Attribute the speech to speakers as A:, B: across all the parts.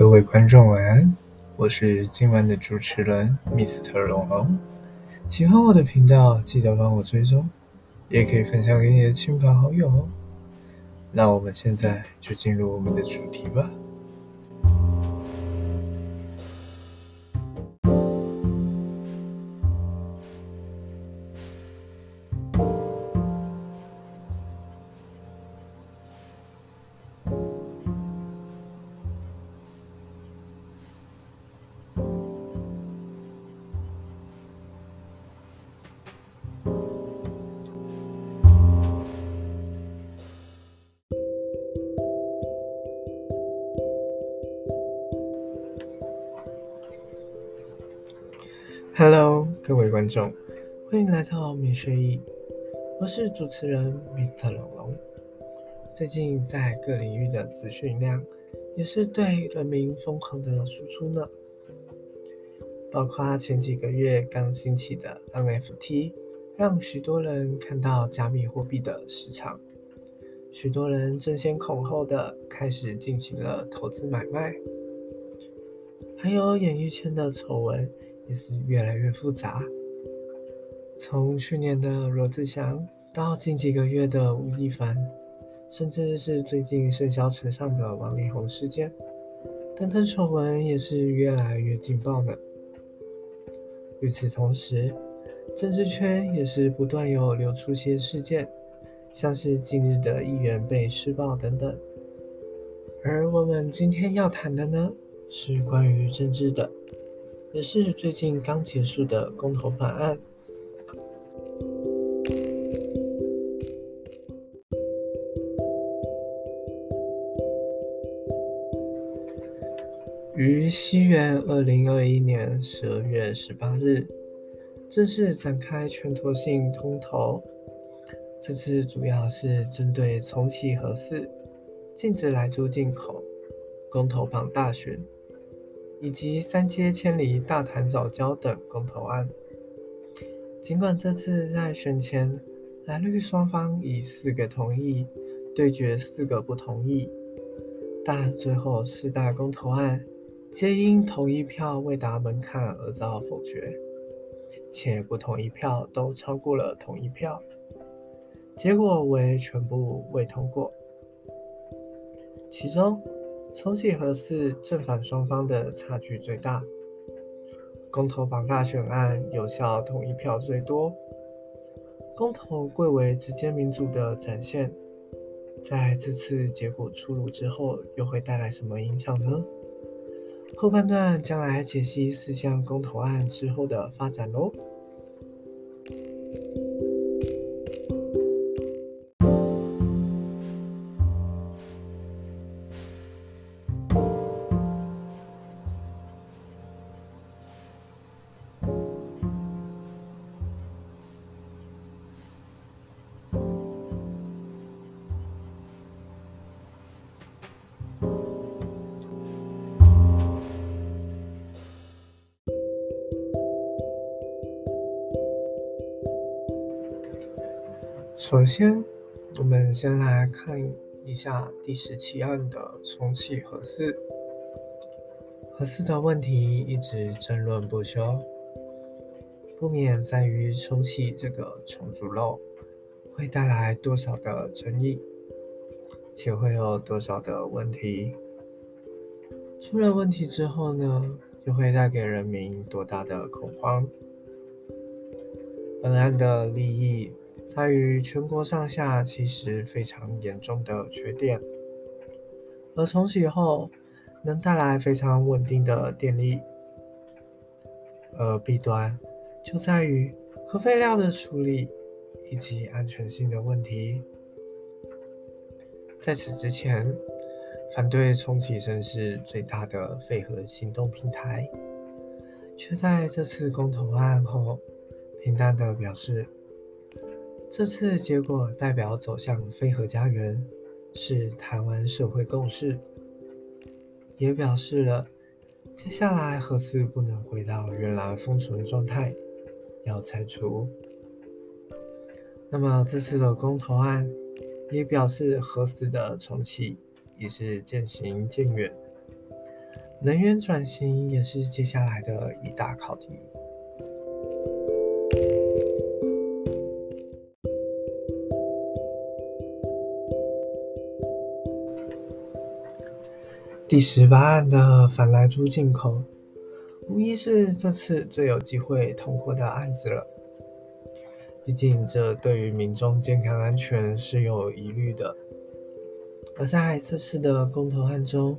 A: 各位观众晚安，我是今晚的主持人 Mr. 龙龙。喜欢我的频道，记得帮我追踪，也可以分享给你的亲朋好友哦。那我们现在就进入我们的主题吧。Hello，各位观众，欢迎来到美学意，我是主持人 Mr. 龙龙。最近在各领域的资讯量也是对人民疯狂的输出呢，包括前几个月刚兴起的 NFT，让许多人看到加密货币的市场，许多人争先恐后的开始进行了投资买卖，还有演艺圈的丑闻。也是越来越复杂。从去年的罗志祥，到近几个月的吴亦凡，甚至是最近盛嚣尘上的王力宏事件，等等丑闻也是越来越劲爆呢。与此同时，政治圈也是不断有流出些事件，像是近日的议员被施暴等等。而我们今天要谈的呢，是关于政治的。也是最近刚结束的公投法案。于西元二零二一年十二月十八日，正式展开全国性通投。这次主要是针对重启核四、禁止来猪进口、公投榜大选。以及三街千里、大潭早教等公投案，尽管这次在选前蓝绿双方以四个同意对决四个不同意，但最后四大公投案皆因同意票未达门槛而遭否决，且不同意票都超过了同意票，结果为全部未通过，其中。重启和四正反双方的差距最大，公投榜大选案有效同意票最多，公投贵为直接民主的展现。在这次结果出炉之后，又会带来什么影响呢？后半段将来解析四项公投案之后的发展喽。首先，我们先来看一下第十七案的重启核四。核四的问题一直争论不休，不免在于重启这个重组漏会带来多少的争议，且会有多少的问题。出了问题之后呢，又会带给人民多大的恐慌？本案的利益。在于全国上下其实非常严重的缺电，而重启后能带来非常稳定的电力，而弊端就在于核废料的处理以及安全性的问题。在此之前，反对重启声势最大的废核行动平台，却在这次公投案后平淡的表示。这次结果代表走向非核家园，是台湾社会共识，也表示了接下来核四不能回到原来封存状态，要拆除。那么这次的公投案也表示核四的重启已是渐行渐远，能源转型也是接下来的一大考题。第十八案的反来猪进口，无疑是这次最有机会通过的案子了。毕竟，这对于民众健康安全是有疑虑的。而在这次的公投案中，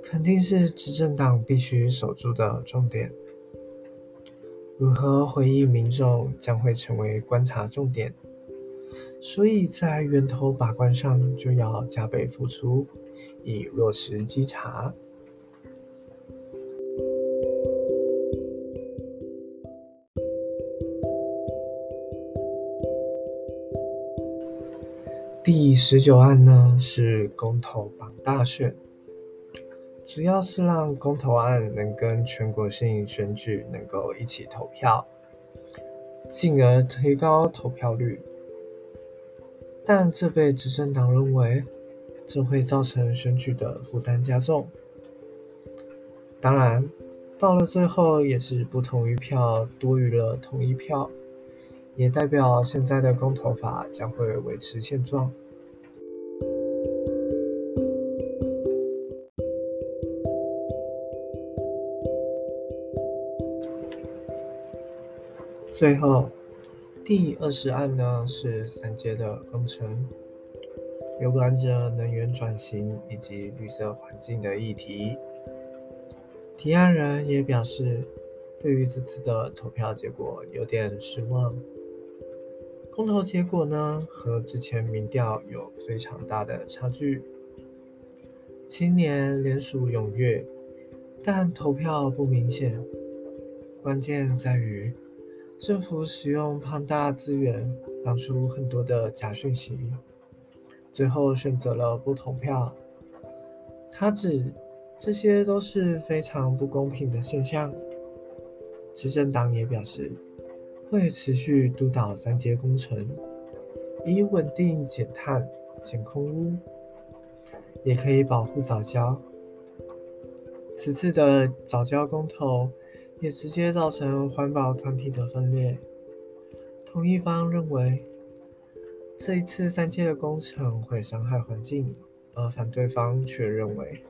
A: 肯定是执政党必须守住的重点。如何回应民众，将会成为观察重点。所以在源头把关上，就要加倍付出，以落实稽查。第十九案呢是公投榜大选，主要是让公投案能跟全国性选举能够一起投票，进而提高投票率。但这被执政党认为，这会造成选举的负担加重。当然，到了最后也是不同意票多于了同意票。也代表现在的公投法将会维持现状。最后，第二十案呢是三阶的工程，有关着能源转型以及绿色环境的议题。提案人也表示，对于这次的投票结果有点失望。公投结果呢，和之前民调有非常大的差距。青年联署踊跃，但投票不明显。关键在于政府使用庞大资源，放出很多的假讯息，最后选择了不投票。他指这些都是非常不公平的现象。执政党也表示。会持续督导三阶工程，以稳定减碳、减空污，也可以保护早教。此次的早教公投也直接造成环保团体的分裂。同一方认为这一次三阶的工程会伤害环境，而反对方却认为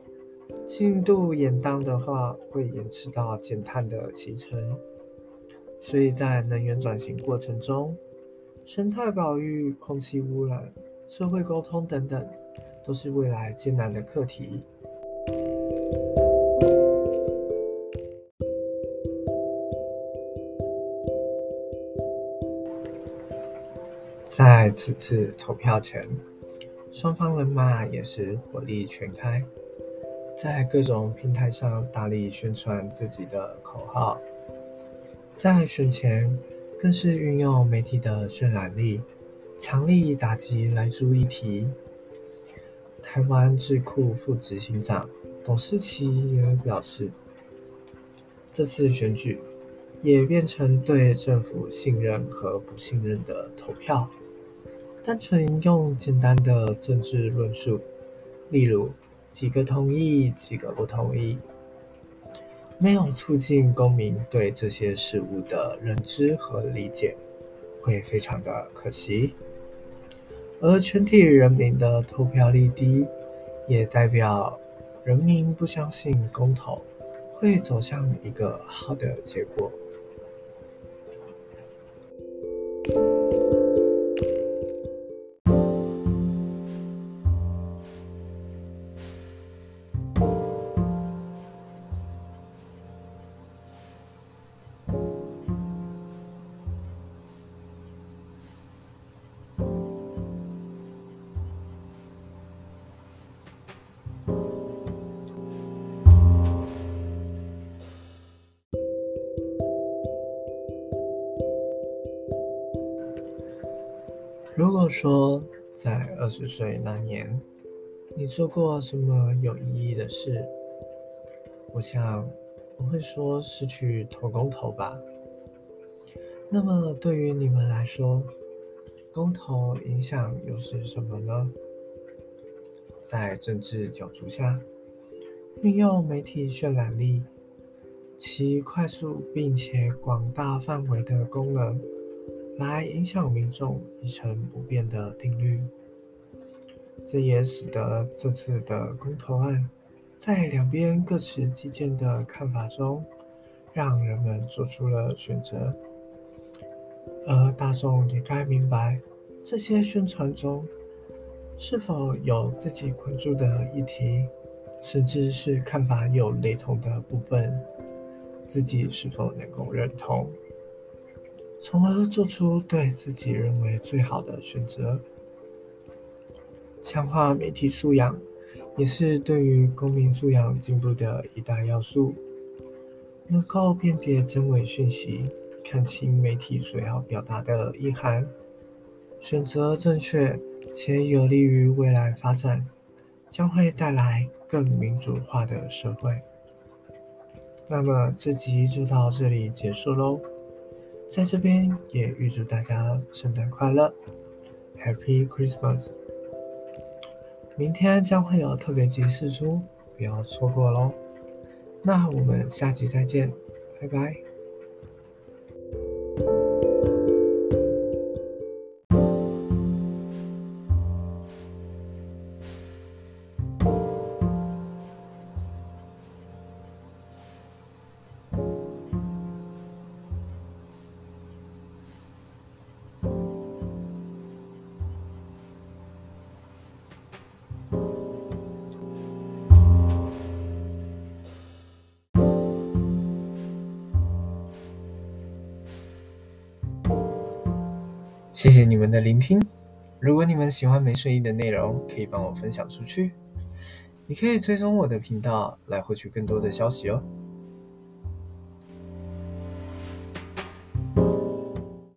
A: 进度延宕的话会延迟到减碳的启程。所以在能源转型过程中，生态保育、空气污染、社会沟通等等，都是未来艰难的课题。在此次投票前，双方人马也是火力全开，在各种平台上大力宣传自己的口号。在选前，更是运用媒体的渲染力，强力打击来猪议题。台湾智库副执行长董事奇也表示，这次选举也变成对政府信任和不信任的投票，单纯用简单的政治论述，例如几个同意，几个不同意。没有促进公民对这些事物的认知和理解，会非常的可惜。而全体人民的投票率低，也代表人民不相信公投会走向一个好的结果。说在二十岁那年，你做过什么有意义的事，我想我会说是去投公投吧。那么对于你们来说，公投影响又是什么呢？在政治角逐下，运用媒体渲染力，其快速并且广大范围的功能，来影响民众一成不变的定律。这也使得这次的公投案，在两边各持己见的看法中，让人们做出了选择。而大众也该明白，这些宣传中是否有自己关注的议题，甚至是看法有雷同的部分，自己是否能够认同，从而做出对自己认为最好的选择。强化媒体素养，也是对于公民素养进步的一大要素，能够辨别真伪讯息。看清媒体所要表达的意涵，选择正确且有利于未来发展，将会带来更民主化的社会。那么这集就到这里结束喽，在这边也预祝大家圣诞快乐，Happy Christmas！明天将会有特别集释出，不要错过喽。那我们下期再见，拜拜。谢谢你们的聆听。如果你们喜欢没睡意的内容，可以帮我分享出去。你可以追踪我的频道来获取更多的消息哦。